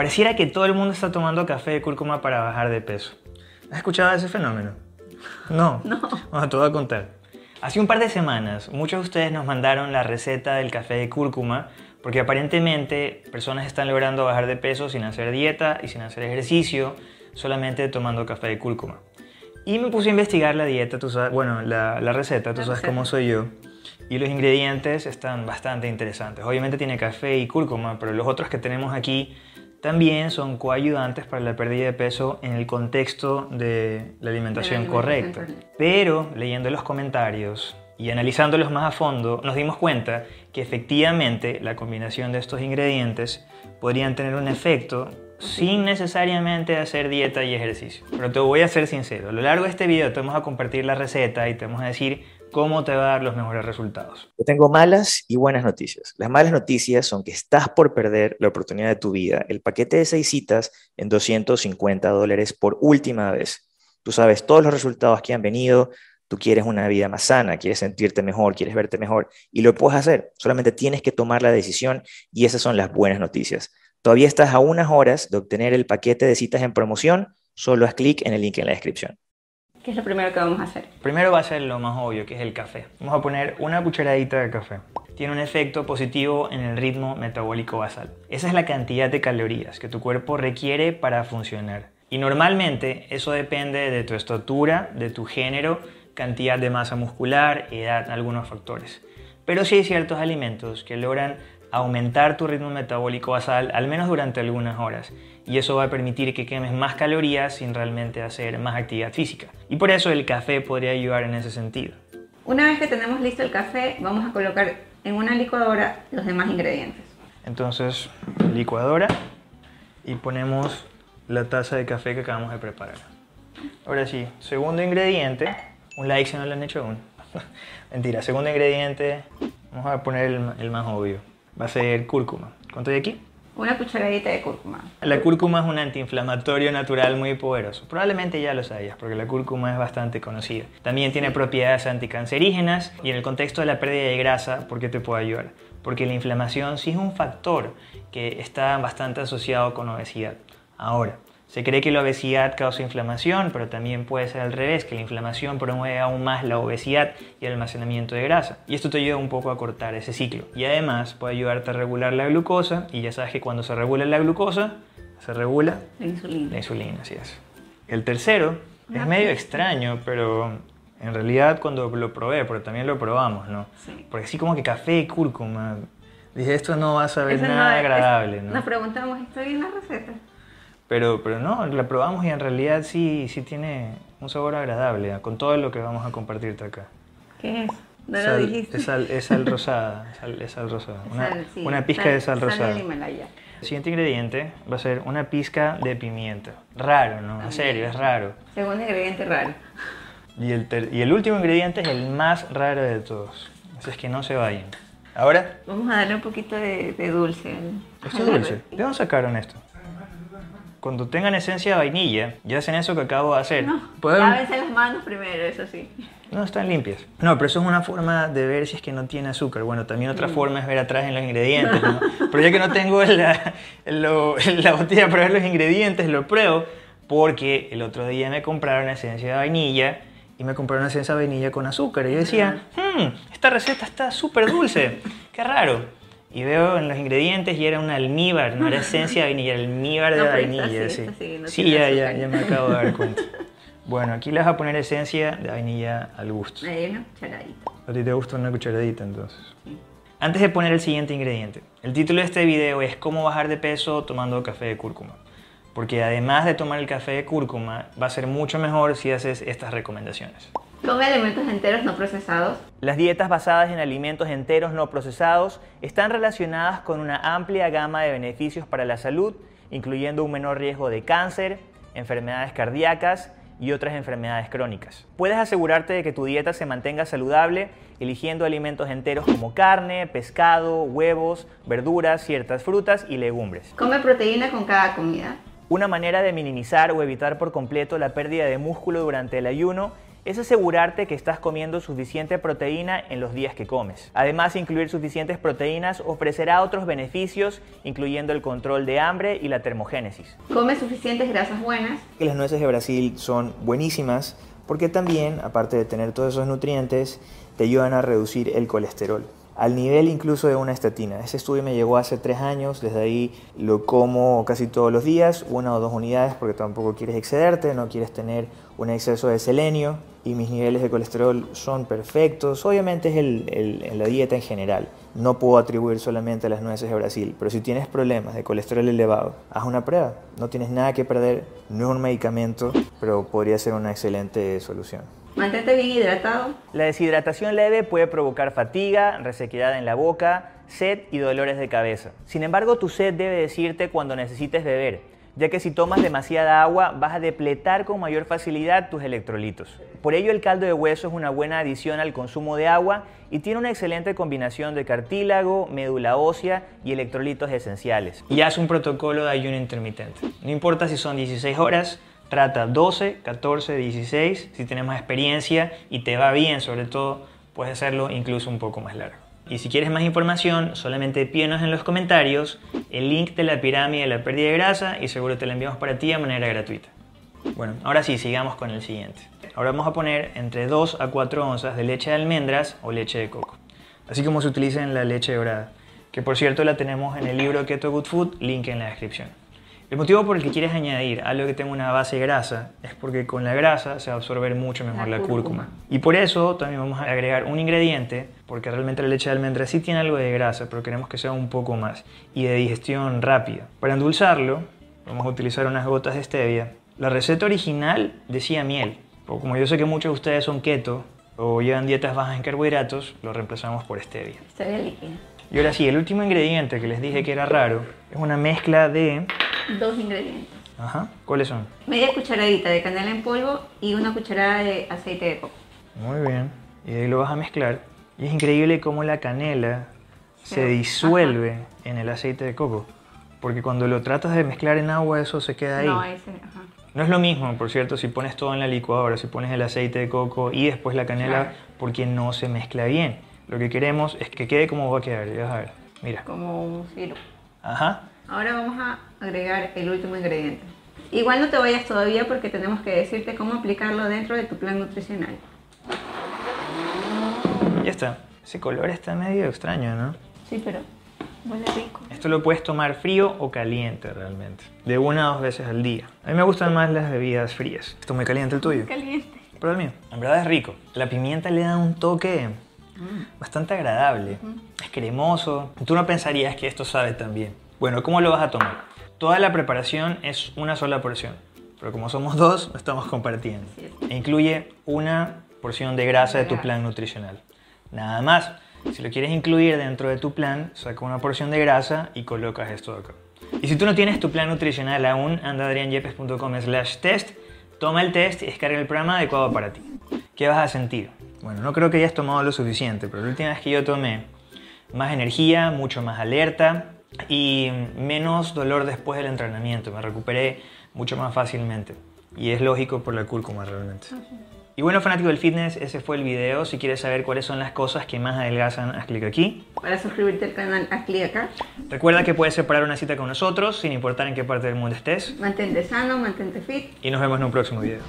Pareciera que todo el mundo está tomando café de cúrcuma para bajar de peso. ¿Has escuchado ese fenómeno? No. No. Vamos a todo a contar. Hace un par de semanas, muchos de ustedes nos mandaron la receta del café de cúrcuma porque aparentemente personas están logrando bajar de peso sin hacer dieta y sin hacer ejercicio, solamente tomando café de cúrcuma. Y me puse a investigar la dieta, tú sabes, bueno, la, la receta, tú La sabes receta. cómo soy yo. Y los ingredientes están bastante interesantes. Obviamente tiene café y cúrcuma, pero los otros que tenemos aquí también son coayudantes para la pérdida de peso en el contexto de la alimentación, alimentación correcta. correcta. Pero leyendo los comentarios y analizándolos más a fondo, nos dimos cuenta que efectivamente la combinación de estos ingredientes podrían tener un efecto sin necesariamente hacer dieta y ejercicio. Pero te voy a ser sincero, a lo largo de este video te vamos a compartir la receta y te vamos a decir cómo te va a dar los mejores resultados. Yo tengo malas y buenas noticias. Las malas noticias son que estás por perder la oportunidad de tu vida, el paquete de seis citas en 250 dólares por última vez. Tú sabes todos los resultados que han venido, tú quieres una vida más sana, quieres sentirte mejor, quieres verte mejor y lo puedes hacer. Solamente tienes que tomar la decisión y esas son las buenas noticias. Todavía estás a unas horas de obtener el paquete de citas en promoción, solo haz clic en el link en la descripción. ¿Qué es lo primero que vamos a hacer? Primero va a ser lo más obvio, que es el café. Vamos a poner una cucharadita de café. Tiene un efecto positivo en el ritmo metabólico basal. Esa es la cantidad de calorías que tu cuerpo requiere para funcionar. Y normalmente eso depende de tu estatura, de tu género, cantidad de masa muscular, edad, algunos factores. Pero sí hay ciertos alimentos que logran aumentar tu ritmo metabólico basal al menos durante algunas horas y eso va a permitir que quemes más calorías sin realmente hacer más actividad física. Y por eso el café podría ayudar en ese sentido. Una vez que tenemos listo el café, vamos a colocar en una licuadora los demás ingredientes. Entonces, licuadora y ponemos la taza de café que acabamos de preparar. Ahora sí, segundo ingrediente, un like si no lo han hecho aún. Mentira, segundo ingrediente, vamos a poner el, el más obvio. Va a ser cúrcuma. ¿Cuánto hay aquí? Una cucharadita de cúrcuma. La cúrcuma es un antiinflamatorio natural muy poderoso. Probablemente ya lo sabías, porque la cúrcuma es bastante conocida. También tiene propiedades anticancerígenas y en el contexto de la pérdida de grasa, ¿por qué te puede ayudar? Porque la inflamación sí es un factor que está bastante asociado con obesidad. Ahora, se cree que la obesidad causa inflamación, pero también puede ser al revés, que la inflamación promueve aún más la obesidad y el almacenamiento de grasa. Y esto te ayuda un poco a cortar ese ciclo. Y además puede ayudarte a regular la glucosa, y ya sabes que cuando se regula la glucosa, se regula La insulina. la insulina, así es. El tercero es medio extraño, pero en realidad cuando lo probé, porque también lo probamos, ¿no? Sí. Porque así como que café y cúrcuma, dije, esto no va a saber Eso nada agradable, es- ¿no? Nos preguntamos, ¿está bien la receta? Pero, pero no, la probamos y en realidad sí, sí tiene un sabor agradable, con todo lo que vamos a compartirte acá. ¿Qué es? No lo Sal- dijiste. Es sal, es sal rosada, sal- es sal rosada, una, sí, una pizca de sal rosada. del Himalaya. El siguiente ingrediente va a ser una pizca de pimienta. Raro, ¿no? En serio, es raro. Segundo ingrediente raro. Y el, ter- y el último ingrediente es el más raro de todos. Así es que no se vayan. Ahora, Vamos a darle un poquito de, de dulce. esto es dulce. ¿De dónde sacaron esto? Cuando tengan esencia de vainilla, ya hacen eso que acabo de hacer. No, Pueden- lávense las manos primero, eso sí. No, están limpias. No, pero eso es una forma de ver si es que no tiene azúcar. Bueno, también otra forma es ver atrás en los ingredientes, ¿no? Pero ya que no tengo la, lo- la botella para ver los ingredientes, lo pruebo porque el otro día me compraron esencia de vainilla y me compraron esencia de vainilla con azúcar. Y yo decía, "Hmm, esta receta está súper dulce, qué raro. Y veo en los ingredientes y era un almíbar, no era esencia de vainilla, era almíbar de No, vainilla. sí, sí, sí, no Sí, ya, ya, ya me acabo de dar cuenta. Bueno, aquí le vas a poner esencia de vainilla al gusto. Ahí una cucharadita. A ti te gusta una cucharadita entonces. Antes de poner el siguiente ingrediente, el título de este video es cómo bajar de peso tomando café de cúrcuma. Porque además de tomar el café de cúrcuma, va a ser mucho mejor si haces estas recomendaciones. Come alimentos enteros no procesados. Las dietas basadas en alimentos enteros no procesados están relacionadas con una amplia gama de beneficios para la salud, incluyendo un menor riesgo de cáncer, enfermedades cardíacas y otras enfermedades crónicas. Puedes asegurarte de que tu dieta se mantenga saludable eligiendo alimentos enteros como carne, pescado, huevos, verduras, ciertas frutas y legumbres. Come proteína con cada comida. Una manera de minimizar o evitar por completo la pérdida de músculo durante el ayuno es asegurarte que estás comiendo suficiente proteína en los días que comes. Además, incluir suficientes proteínas ofrecerá otros beneficios, incluyendo el control de hambre y la termogénesis. Come suficientes grasas buenas. Que las nueces de Brasil son buenísimas porque también, aparte de tener todos esos nutrientes, te ayudan a reducir el colesterol al nivel incluso de una estatina. Ese estudio me llegó hace tres años, desde ahí lo como casi todos los días, una o dos unidades porque tampoco quieres excederte, no quieres tener un exceso de selenio y mis niveles de colesterol son perfectos. Obviamente es el, la dieta en general. No puedo atribuir solamente a las nueces de Brasil, pero si tienes problemas de colesterol elevado, haz una prueba. No tienes nada que perder, no es un medicamento, pero podría ser una excelente solución. Mantente bien hidratado. La deshidratación leve puede provocar fatiga, resequedad en la boca, sed y dolores de cabeza. Sin embargo, tu sed debe decirte cuando necesites beber, ya que si tomas demasiada agua vas a depletar con mayor facilidad tus electrolitos. Por ello, el caldo de hueso es una buena adición al consumo de agua y tiene una excelente combinación de cartílago, médula ósea y electrolitos esenciales. Y haz un protocolo de ayuno intermitente. No importa si son 16 horas, Trata 12, 14, 16. Si tienes más experiencia y te va bien, sobre todo, puedes hacerlo incluso un poco más largo. Y si quieres más información, solamente pídenos en los comentarios el link de la pirámide de la pérdida de grasa y seguro te la enviamos para ti de manera gratuita. Bueno, ahora sí, sigamos con el siguiente. Ahora vamos a poner entre 2 a 4 onzas de leche de almendras o leche de coco, así como se utiliza en la leche dorada, que por cierto la tenemos en el libro Keto Good Food, link en la descripción. El motivo por el que quieres añadir algo que tenga una base grasa es porque con la grasa se va a absorber mucho mejor la, cúrcuma. Y por eso también vamos a agregar un ingrediente, porque realmente la leche de almendra sí tiene algo de grasa, pero queremos que sea un poco más y de digestión rápida. Para endulzarlo, vamos a utilizar unas gotas de stevia. La receta original decía miel, pero como yo sé que muchos de ustedes son keto o llevan dietas bajas en carbohidratos, lo reemplazamos por stevia. Stevia líquida. Y ahora sí, el último ingrediente que les dije que era raro es una mezcla de dos ingredientes. Ajá. ¿Cuáles son? Media cucharadita de canela en polvo y una cucharada de aceite de coco. Muy bien. Y ahí lo vas a mezclar. Y es increíble cómo la canela se disuelve en el aceite de coco. Porque cuando lo tratas de mezclar en agua, eso se queda ahí. No, ese, ajá. No es lo mismo, por cierto, si pones todo en la licuadora, si pones el aceite de coco y después la canela, porque no se mezcla bien. Lo que queremos es que quede como va a quedar. Ya vas a ver. Mira. Como un sirope. Ajá. Ahora vamos a agregar el último ingrediente. Igual no te vayas todavía porque tenemos que decirte cómo aplicarlo dentro de tu plan nutricional. Ya está. Ese color está medio extraño, ¿no? Sí, pero huele rico. Esto lo puedes tomar frío o caliente realmente. De una o dos veces al día. A mí me gustan más las bebidas frías. ¿Esto muy caliente el tuyo? Caliente. Pero el mío. En verdad es rico. La pimienta le da un toque mm. bastante agradable. Es cremoso. Tú no pensarías que esto sabe tan bien. Bueno, ¿cómo lo vas a tomar? Toda la preparación es una sola porción, pero como somos dos, lo estamos compartiendo. E incluye una porción de grasa de tu plan nutricional. Nada más. Si lo quieres incluir dentro de tu plan, saca una porción de grasa y colocas esto acá. Y si tú no tienes tu plan nutricional aún, anda a adrianyepes.com slash test, toma el test y descarga el programa adecuado para ti. ¿Qué vas a sentir? Bueno, no creo que hayas tomado lo suficiente, pero la última vez que yo tomé, más energía, mucho más alerta, y menos dolor después del entrenamiento. Me recuperé mucho más fácilmente. Y es lógico por la cúrcuma realmente. Y bueno, fanático del fitness, ese fue el video. Si quieres saber cuáles son las cosas que más adelgazan, haz clic aquí. Para suscribirte al canal, haz clic acá. Recuerda que puedes separar una cita con nosotros sin importar en qué parte del mundo estés. Mantente sano, mantente fit. Y nos vemos en un próximo video.